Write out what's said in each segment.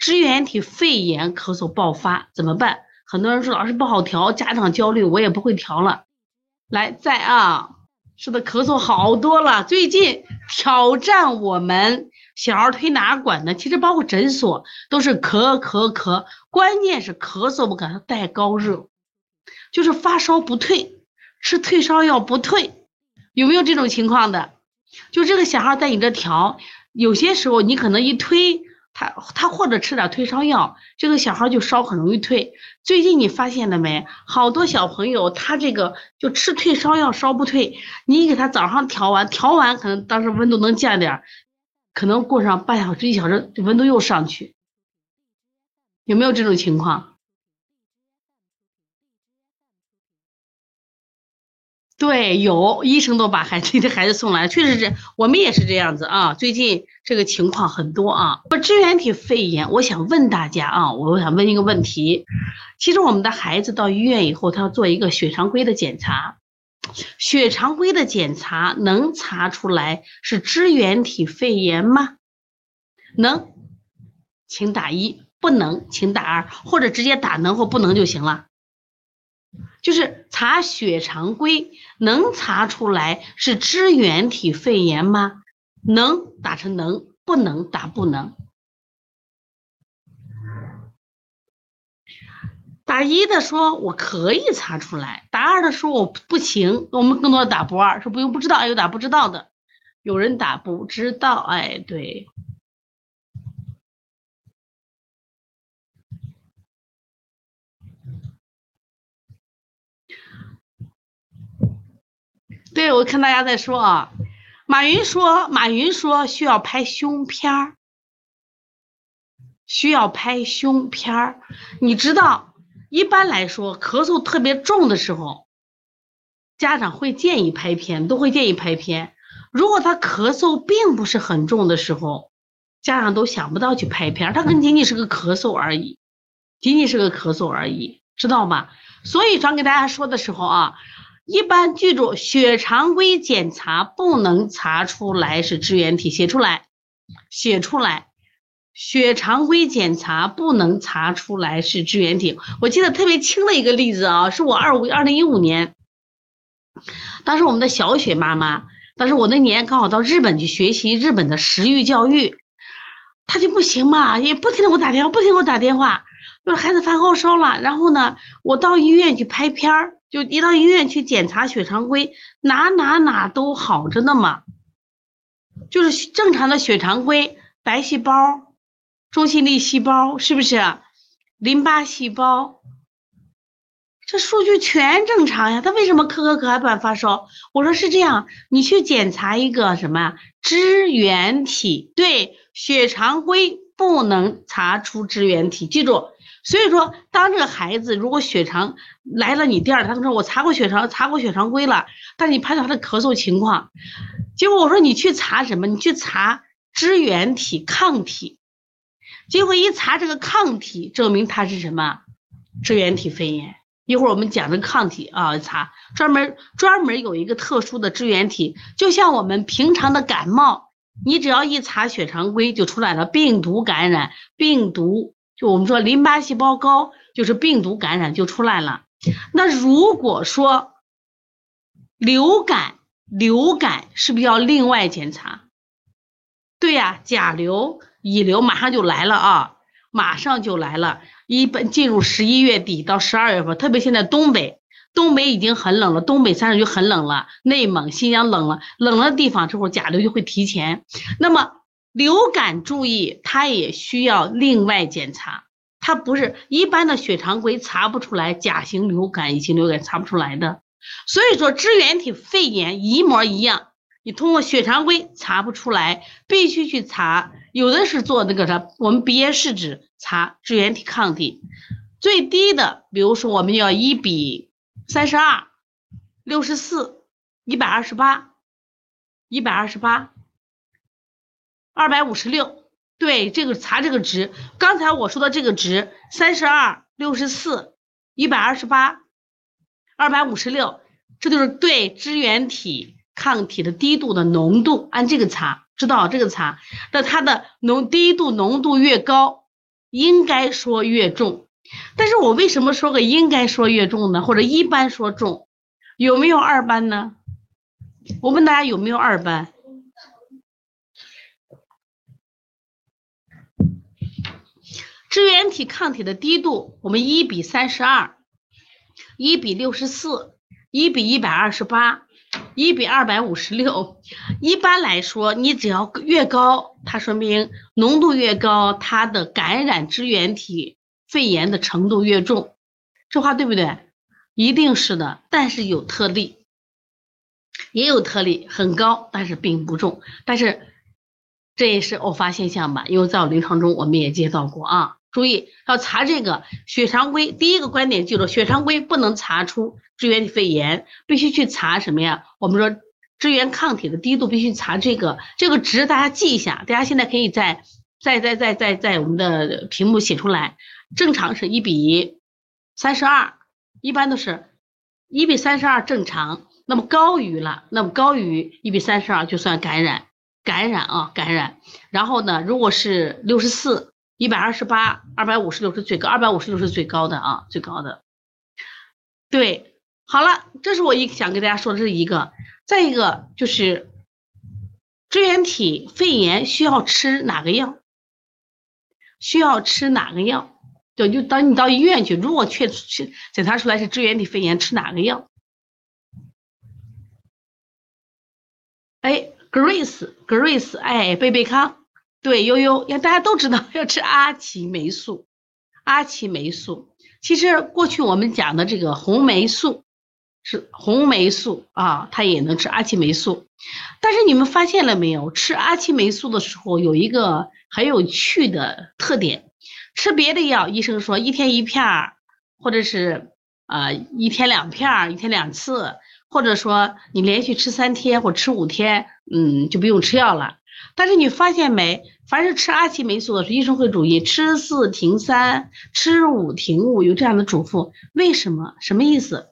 支原体肺炎咳嗽爆发怎么办？很多人说老师不好调，家长焦虑，我也不会调了。来，在啊，是的，咳嗽好多了。最近挑战我们小儿推拿馆的，其实包括诊所都是咳咳咳，关键是咳嗽不给他带高热，就是发烧不退，吃退烧药不退，有没有这种情况的？就这个小孩在你这调，有些时候你可能一推他，他或者吃点退烧药，这个小孩就烧很容易退。最近你发现了没？好多小朋友他这个就吃退烧药烧不退，你给他早上调完，调完可能当时温度能降点，可能过上半小时一小时，温度又上去，有没有这种情况？对，有医生都把孩自己的孩子送来，确实是我们也是这样子啊。最近这个情况很多啊。说支原体肺炎，我想问大家啊，我想问一个问题。其实我们的孩子到医院以后，他要做一个血常规的检查，血常规的检查能查出来是支原体肺炎吗？能，请打一；不能，请打二，或者直接打能或不能就行了。就是查血常规能查出来是支原体肺炎吗？能打成能，不能打不能。打一的说我可以查出来，打二的说我不行。我们更多的打不二，说不用不知道，有打不知道的，有人打不知道，哎，对。我看大家在说啊，马云说，马云说需要拍胸片儿，需要拍胸片儿。你知道，一般来说，咳嗽特别重的时候，家长会建议拍片，都会建议拍片。如果他咳嗽并不是很重的时候，家长都想不到去拍片，他可能仅仅是个咳嗽而已，仅仅是个咳嗽而已，知道吗？所以，咱给大家说的时候啊。一般记住，血常规检查不能查出来是支原体，写出来，写出来。血常规检查不能查出来是支原体。我记得特别清的一个例子啊，是我二五二零一五年，当时我们的小雪妈妈，当时我那年刚好到日本去学习日本的食育教育，她就不行嘛，也不停的给我打电话，不停给我打电话，说孩子发高烧了，然后呢，我到医院去拍片儿。就一到医院去检查血常规，哪哪哪都好着呢嘛，就是正常的血常规，白细胞、中性粒细胞是不是？淋巴细胞，这数据全正常呀，他为什么咳咳咳还不发烧？我说是这样，你去检查一个什么支原体，对，血常规不能查出支原体，记住。所以说，当这个孩子如果血常来了，你店儿，他说我查过血常，查过血常规了，但是你判断他的咳嗽情况，结果我说你去查什么？你去查支原体抗体，结果一查这个抗体，证明他是什么支原体肺炎。一会儿我们讲这抗体啊，查专门专门有一个特殊的支原体，就像我们平常的感冒，你只要一查血常规就出来了病毒感染，病毒。就我们说淋巴细胞高，就是病毒感染就出来了。那如果说流感，流感是不是要另外检查？对呀，甲流、乙流马上就来了啊，马上就来了。一般进入十一月底到十二月份，特别现在东北，东北已经很冷了，东北三省就很冷了，内蒙、新疆冷了，冷了地方之后甲流就会提前。那么。流感注意，它也需要另外检查，它不是一般的血常规查不出来甲型流感、乙型流感查不出来的。所以说支原体肺炎一模一样，你通过血常规查不出来，必须去查。有的是做那个啥，我们鼻咽试纸查支原体抗体，最低的，比如说我们要一比三十二、六十四、一百二十八、一百二十八。二百五十六，对这个查这个值，刚才我说的这个值三十二、六十四、一百二十八、二百五十六，这就是对支原体抗体的低度的浓度，按这个查，知道这个查，那它的浓低度浓度越高，应该说越重。但是我为什么说个应该说越重呢？或者一般说重，有没有二班呢？我问大家有没有二班？支原体抗体的低度，我们一比三十二，一比六十四，一比一百二十八，一比二百五十六。一般来说，你只要越高，它说明浓度越高，它的感染支原体肺炎的程度越重。这话对不对？一定是的，但是有特例，也有特例，很高，但是并不重。但是这也是偶发现象吧？因为在我临床中我们也接到过啊。注意要查这个血常规，第一个观点记住，血常规不能查出支原体肺炎，必须去查什么呀？我们说支原抗体的低度必须查这个，这个值大家记一下，大家现在可以在在在在在在我们的屏幕写出来。正常是一比三十二，一般都是一比三十二正常，那么高于了，那么高于一比三十二就算感染，感染啊感染。然后呢，如果是六十四。一百二十八，二百五十六是最高，二百五十六是最高的啊，最高的。对，好了，这是我一想跟大家说的是一个，再一个就是支原体肺炎需要吃哪个药？需要吃哪个药？对，就当你到医院去，如果确确检查出来是支原体肺炎，吃哪个药？哎，Grace，Grace，哎，贝贝康。对，悠悠，要大家都知道要吃阿奇霉素，阿奇霉素。其实过去我们讲的这个红霉素是红霉素啊，它也能吃阿奇霉素。但是你们发现了没有？吃阿奇霉素的时候有一个很有趣的特点，吃别的药，医生说一天一片儿，或者是呃一天两片儿，一天两次，或者说你连续吃三天或吃五天，嗯，就不用吃药了。但是你发现没？凡是吃阿奇霉素的，医生会注意吃四停三，吃五停五，有这样的嘱咐。为什么？什么意思？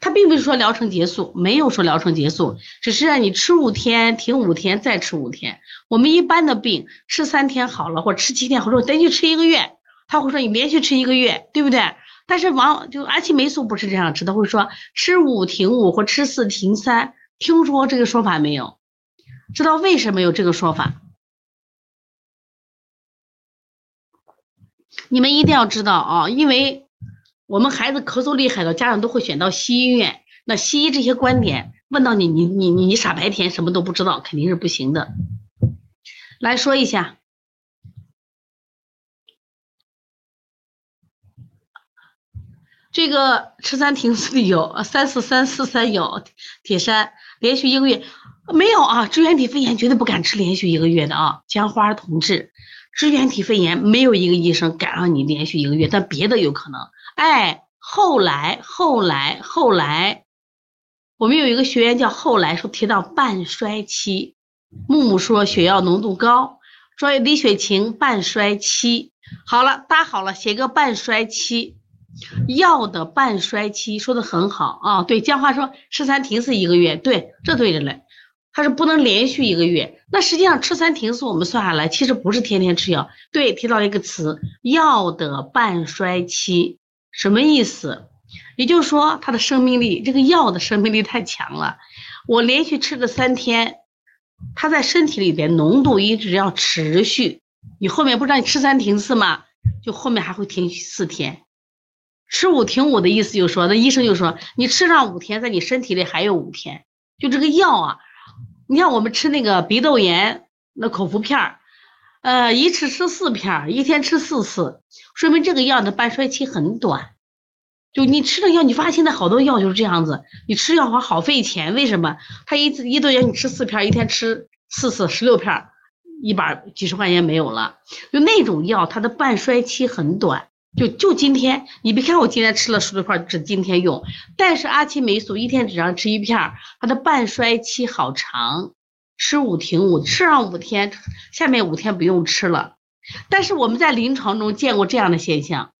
他并不是说疗程结束，没有说疗程结束，只是让你吃五天，停五天，再吃五天。我们一般的病吃三天好了，或吃七天，或者连续吃一个月，他会说你连续吃一个月，对不对？但是往就阿奇霉素不是这样吃，他会说吃五停五或吃四停三。听说过这个说法没有？知道为什么有这个说法？你们一定要知道啊，因为我们孩子咳嗽厉害了，家长都会选到西医院。那西医这些观点问到你，你你你傻白甜，什么都不知道，肯定是不行的。来说一下，这个吃三停四有，三四三四三有，铁山连续一个月。没有啊，支原体肺炎绝对不敢吃连续一个月的啊，江花同志，支原体肺炎没有一个医生敢让你连续一个月，但别的有可能。哎，后来后来后来，我们有一个学员叫后来说提到半衰期，木木说血药浓度高，说李雪晴半衰期，好了，搭好了，写个半衰期，药的半衰期说的很好啊，对，江花说吃三停四一个月，对，这对着嘞。他是不能连续一个月，那实际上吃三停四，我们算下来其实不是天天吃药。对，提到一个词，药的半衰期，什么意思？也就是说，它的生命力，这个药的生命力太强了。我连续吃了三天，它在身体里边浓度一直要持续。你后面不是让你吃三停四吗？就后面还会停四天，吃五停五的意思就是说，那医生就说你吃上五天，在你身体里还有五天，就这个药啊。你像我们吃那个鼻窦炎那口服片儿，呃，一次吃四片，一天吃四次，说明这个药的半衰期很短。就你吃了药，你发现现在好多药就是这样子，你吃药好好费钱，为什么？他一次一顿药你吃四片，一天吃四次，十六片，一百几十块钱没有了。就那种药，它的半衰期很短。就就今天，你别看我今天吃了十多块，只今天用，但是阿奇霉素一天只让吃一片儿，它的半衰期好长，吃五停五，吃上五天，下面五天不用吃了。但是我们在临床中见过这样的现象，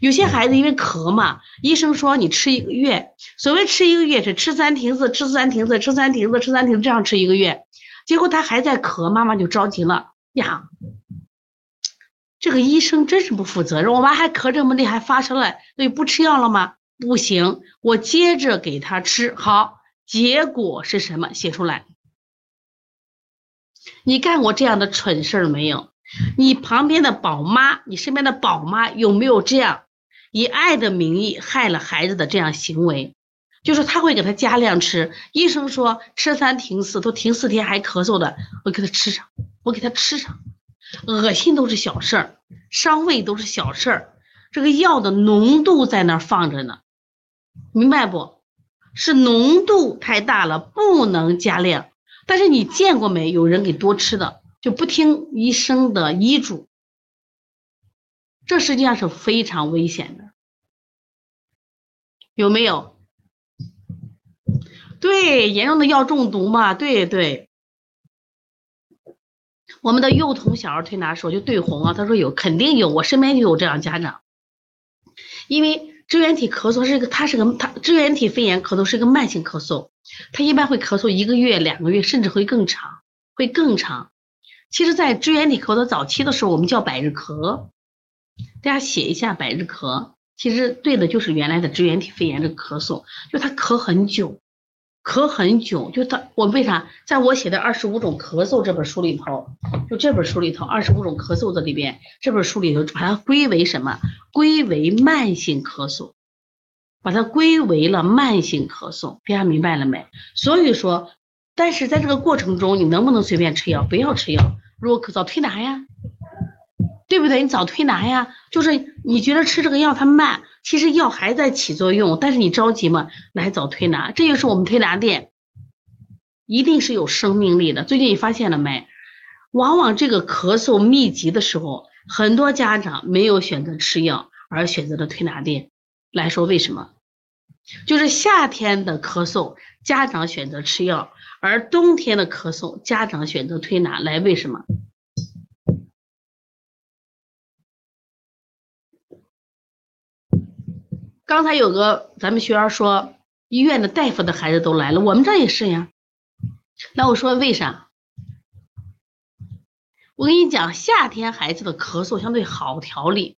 有些孩子因为咳嘛，医生说你吃一个月，所谓吃一个月是吃三停四，吃三停四，吃三停四，吃三停这样吃一个月，结果他还在咳，妈妈就着急了呀。这个医生真是不负责任，我妈还咳这么厉害，发烧了，那就不吃药了吗？不行，我接着给他吃。好，结果是什么？写出来。你干过这样的蠢事儿没有？你旁边的宝妈，你身边的宝妈有没有这样以爱的名义害了孩子的这样行为？就是他会给他加量吃，医生说吃三停四，都停四天还咳嗽的，我给他吃上，我给他吃上。恶心都是小事儿，伤胃都是小事儿，这个药的浓度在那儿放着呢，明白不？是浓度太大了，不能加量。但是你见过没有人给多吃的，就不听医生的医嘱，这实际上是非常危险的，有没有？对，严重的药中毒嘛，对对。我们的幼童小儿推拿时候就对红啊，他说有，肯定有，我身边就有这样家长。因为支原体咳嗽是一个，它是个，它支原体肺炎咳嗽是一个慢性咳嗽，它一般会咳嗽一个月、两个月，甚至会更长，会更长。其实，在支原体咳嗽早期的时候，我们叫百日咳，大家写一下百日咳，其实对的就是原来的支原体肺炎这个咳嗽，就它咳很久。咳很久，就他我为啥在我写的《二十五种咳嗽》这本书里头，就这本书里头《二十五种咳嗽》的里边，这本书里头把它归为什么？归为慢性咳嗽，把它归为了慢性咳嗽，大家明白了没？所以说，但是在这个过程中，你能不能随便吃药？不要吃药，如果咳嗽推拿呀。对不对？你早推拿呀，就是你觉得吃这个药它慢，其实药还在起作用，但是你着急吗，来早推拿。这就是我们推拿店，一定是有生命力的。最近你发现了没？往往这个咳嗽密集的时候，很多家长没有选择吃药，而选择了推拿店。来说为什么？就是夏天的咳嗽，家长选择吃药，而冬天的咳嗽，家长选择推拿。来，为什么？刚才有个咱们学员说，医院的大夫的孩子都来了，我们这也是呀。那我说为啥？我跟你讲，夏天孩子的咳嗽相对好调理，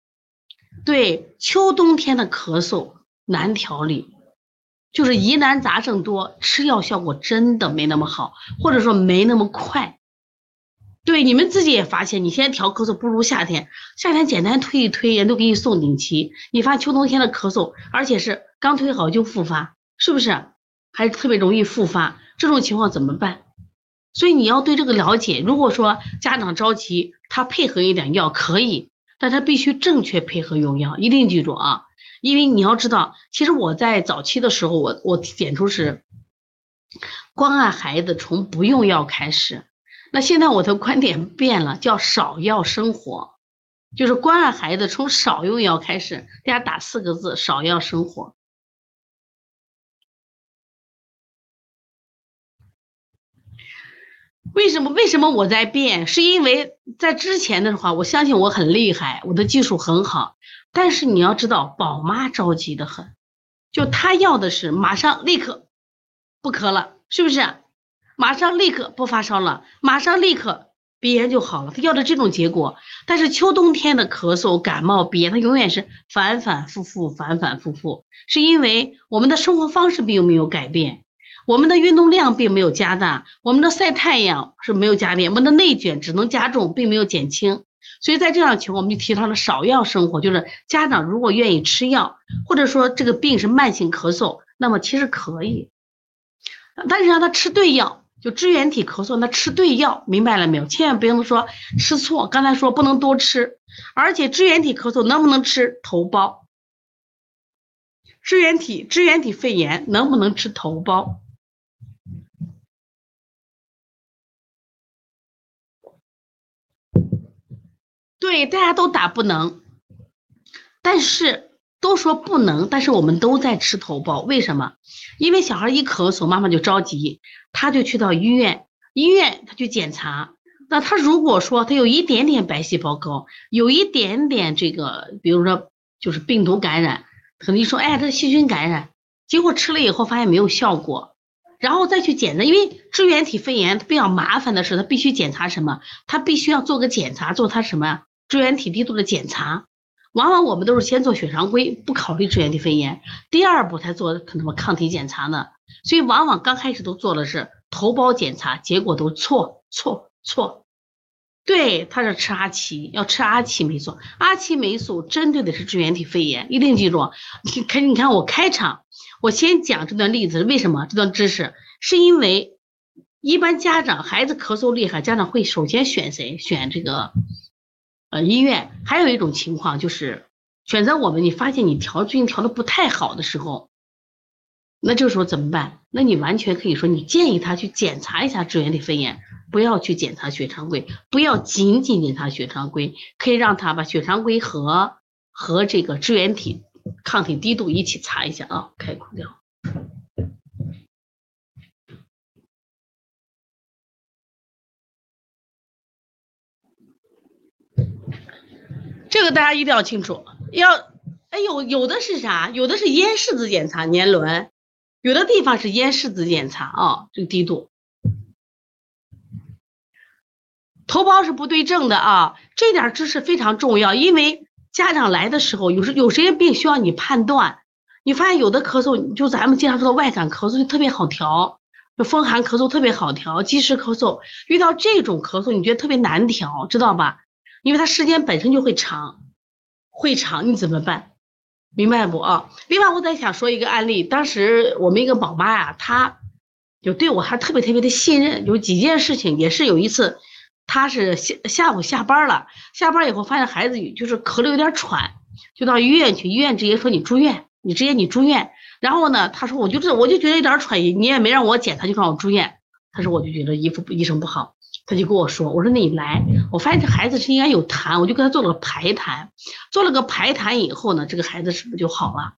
对，秋冬天的咳嗽难调理，就是疑难杂症多，吃药效果真的没那么好，或者说没那么快。对，你们自己也发现，你现在调咳嗽不如夏天。夏天简单推一推，人都给你送顶旗。你发秋冬天的咳嗽，而且是刚推好就复发，是不是？还是特别容易复发，这种情况怎么办？所以你要对这个了解。如果说家长着急，他配合一点药可以，但他必须正确配合用药，一定记住啊！因为你要知道，其实我在早期的时候，我我点出是关爱孩子从不用药开始。那现在我的观点变了，叫少药生活，就是关爱孩子从少用药开始。大家打四个字：少药生活。为什么？为什么我在变？是因为在之前的话，我相信我很厉害，我的技术很好。但是你要知道，宝妈着急的很，就她要的是马上立刻不咳了，是不是？马上立刻不发烧了，马上立刻鼻炎就好了。他要的这种结果，但是秋冬天的咳嗽、感冒、鼻炎，它永远是反反复复、反反复复，是因为我们的生活方式并没有改变，我们的运动量并没有加大，我们的晒太阳是没有加变，我们的内卷只能加重，并没有减轻。所以在这样情况，我们就提倡了少药生活，就是家长如果愿意吃药，或者说这个病是慢性咳嗽，那么其实可以，但是让他吃对药。就支原体咳嗽，那吃对药，明白了没有？千万不要说吃错。刚才说不能多吃，而且支原体咳嗽能不能吃头孢？支原体支原体肺炎能不能吃头孢？对，大家都打不能，但是。都说不能，但是我们都在吃头孢，为什么？因为小孩一咳嗽，妈妈就着急，他就去到医院，医院他去检查。那他如果说他有一点点白细胞高，有一点点这个，比如说就是病毒感染，可能一说哎，这是细菌感染，结果吃了以后发现没有效果，然后再去检查，因为支原体肺炎比较麻烦的是，他必须检查什么？他必须要做个检查，做他什么支原体低度的检查。往往我们都是先做血常规，不考虑支原体肺炎，第二步才做什么抗体检查呢。所以往往刚开始都做的是头孢检查，结果都错错错。对，他是吃阿奇，要吃阿奇霉素。阿奇霉素针对的是支原体肺炎，一定记住。你看，你看我开场，我先讲这段例子，为什么这段知识？是因为一般家长孩子咳嗽厉害，家长会首先选谁？选这个呃医院。还有一种情况就是选择我们，你发现你调最近调的不太好的时候。那这时候怎么办？那你完全可以说，你建议他去检查一下支原体肺炎，不要去检查血常规，不要仅仅检查血常规，可以让他把血常规和和这个支原体抗体滴度一起查一下啊。开空调，这个大家一定要清楚。要，哎呦，有的是啥？有的是咽拭子检查年轮。有的地方是咽拭子检查啊，这个低度，头孢是不对症的啊，这点知识非常重要。因为家长来的时候，有时有些病需要你判断。你发现有的咳嗽，就咱们经常说的外感咳嗽就特别好调，就风寒咳嗽特别好调，积食咳嗽遇到这种咳嗽，你觉得特别难调，知道吧？因为它时间本身就会长，会长，你怎么办？明白不啊？另外，我再想说一个案例，当时我们一个宝妈呀，她就对我还特别特别的信任，有几件事情，也是有一次，她是下下午下班了，下班以后发现孩子就是咳的有点喘，就到医院去，医院直接说你住院，你直接你住院。然后呢，她说我就这我就觉得有点喘，你也没让我检查就让我住院。她说我就觉得医医生不好。他就跟我说：“我说那你来，我发现这孩子是应该有痰，我就给他做了个排痰，做了个排痰以后呢，这个孩子是不是就好了？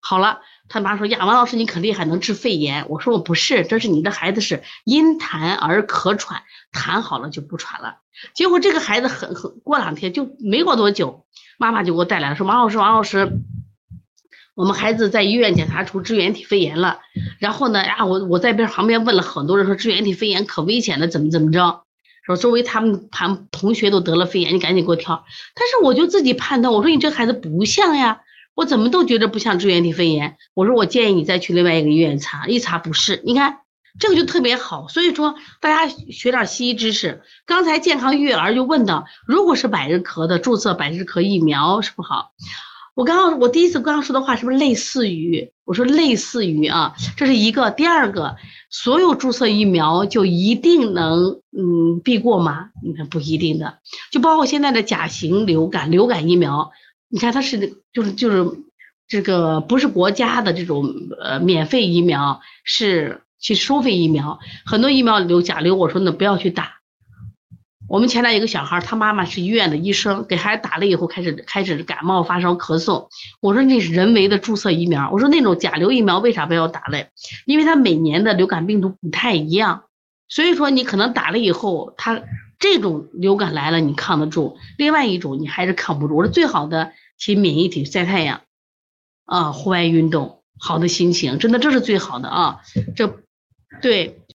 好了，他妈说呀，王老师你可厉害，能治肺炎。我说我不是，这是你的孩子是因痰而咳喘，痰好了就不喘了。结果这个孩子很很过两天就没过多久，妈妈就给我带来了，说王老师，王老师，我们孩子在医院检查出支原体肺炎了。然后呢，呀，我我在边旁边问了很多人，说支原体肺炎可危险了，怎么怎么着。”说周围他们谈同学都得了肺炎，你赶紧给我挑。但是我就自己判断，我说你这孩子不像呀，我怎么都觉得不像支原体肺炎。我说我建议你再去另外一个医院查，一查不是。你看这个就特别好，所以说大家学点西医知识。刚才健康育儿就问到，如果是百日咳的，注射百日咳疫苗是不好。我刚刚我第一次刚刚说的话是不是类似于？我说类似于啊，这是一个。第二个。所有注射疫苗就一定能嗯避过吗？你看不一定的，就包括现在的甲型流感流感疫苗，你看它是就是就是这个不是国家的这种呃免费疫苗，是去收费疫苗，很多疫苗流甲流，我说那不要去打。我们前台有个小孩，他妈妈是医院的医生，给孩子打了以后开始开始感冒发烧咳嗽。我说那是人为的注射疫苗。我说那种甲流疫苗为啥不要打嘞？因为它每年的流感病毒不太一样，所以说你可能打了以后，它这种流感来了你抗得住，另外一种你还是抗不住。我说最好的提免疫体晒太阳，啊，户外运动，好的心情，真的这是最好的啊。这对。